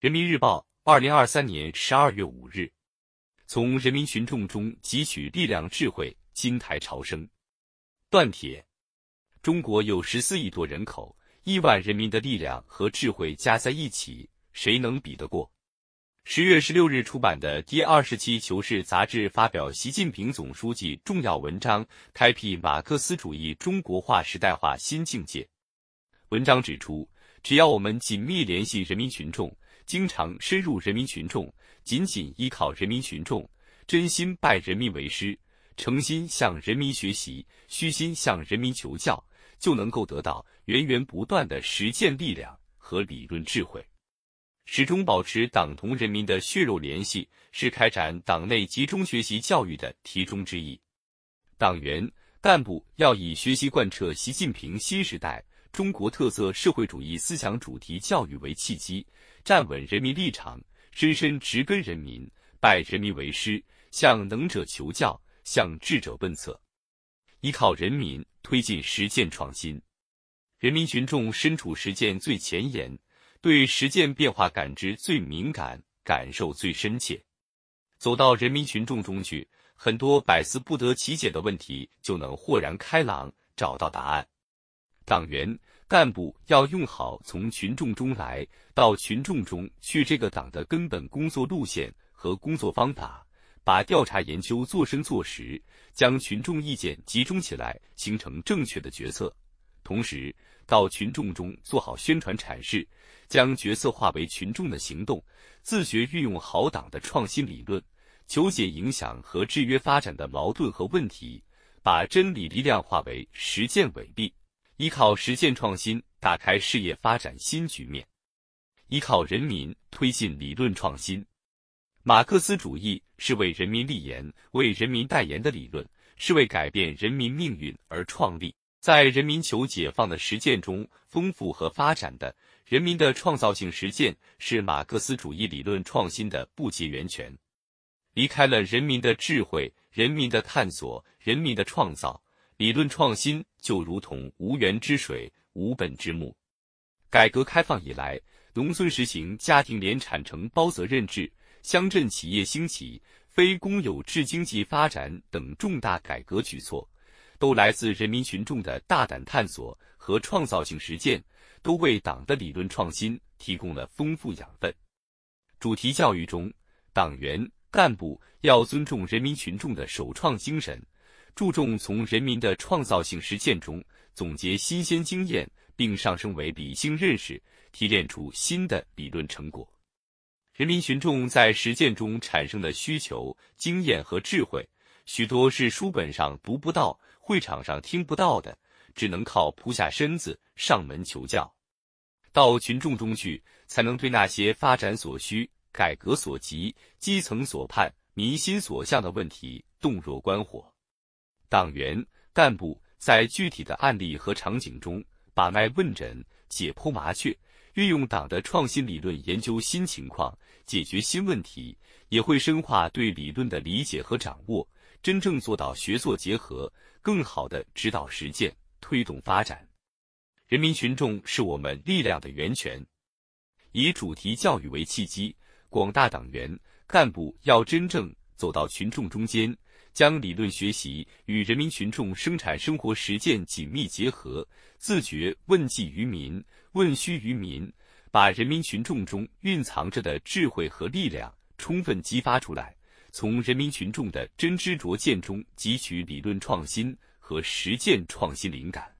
人民日报，二零二三年十二月五日，从人民群众中汲取力量智慧，金台朝生。断铁：中国有十四亿多人口，亿万人民的力量和智慧加在一起，谁能比得过？十月十六日出版的第二十期《求是》杂志发表习近平总书记重要文章，开辟马克思主义中国化时代化新境界。文章指出，只要我们紧密联系人民群众。经常深入人民群众，紧紧依靠人民群众，真心拜人民为师，诚心向人民学习，虚心向人民求教，就能够得到源源不断的实践力量和理论智慧。始终保持党同人民的血肉联系，是开展党内集中学习教育的题中之意。党员干部要以学习贯彻习近平新时代中国特色社会主义思想主题教育为契机。站稳人民立场，深深植根人民，拜人民为师，向能者求教，向智者问策，依靠人民推进实践创新。人民群众身处实践最前沿，对实践变化感知最敏感，感受最深切。走到人民群众中去，很多百思不得其解的问题就能豁然开朗，找到答案。党员。干部要用好从群众中来到群众中去这个党的根本工作路线和工作方法，把调查研究做深做实，将群众意见集中起来，形成正确的决策。同时，到群众中做好宣传阐释，将决策化为群众的行动，自觉运用好党的创新理论，求解影响和制约发展的矛盾和问题，把真理力量化为实践伟力。依靠实践创新，打开事业发展新局面；依靠人民推进理论创新。马克思主义是为人民立言、为人民代言的理论，是为改变人民命运而创立，在人民求解放的实践中丰富和发展的。人民的创造性实践是马克思主义理论创新的不竭源泉。离开了人民的智慧、人民的探索、人民的创造。理论创新就如同无源之水、无本之木。改革开放以来，农村实行家庭联产承包责任制，乡镇企业兴起，非公有制经济发展等重大改革举措，都来自人民群众的大胆探索和创造性实践，都为党的理论创新提供了丰富养分。主题教育中，党员干部要尊重人民群众的首创精神。注重从人民的创造性实践中总结新鲜经验，并上升为理性认识，提炼出新的理论成果。人民群众在实践中产生的需求、经验和智慧，许多是书本上读不到、会场上听不到的，只能靠扑下身子上门求教。到群众中去，才能对那些发展所需、改革所急、基层所盼、民心所向的问题洞若观火。党员干部在具体的案例和场景中把脉问诊、解剖麻雀，运用党的创新理论研究新情况、解决新问题，也会深化对理论的理解和掌握，真正做到学做结合，更好的指导实践、推动发展。人民群众是我们力量的源泉，以主题教育为契机，广大党员干部要真正走到群众中间。将理论学习与人民群众生产生活实践紧密结合，自觉问计于民、问需于民，把人民群众中蕴藏着的智慧和力量充分激发出来，从人民群众的真知灼见中汲取理论创新和实践创新灵感。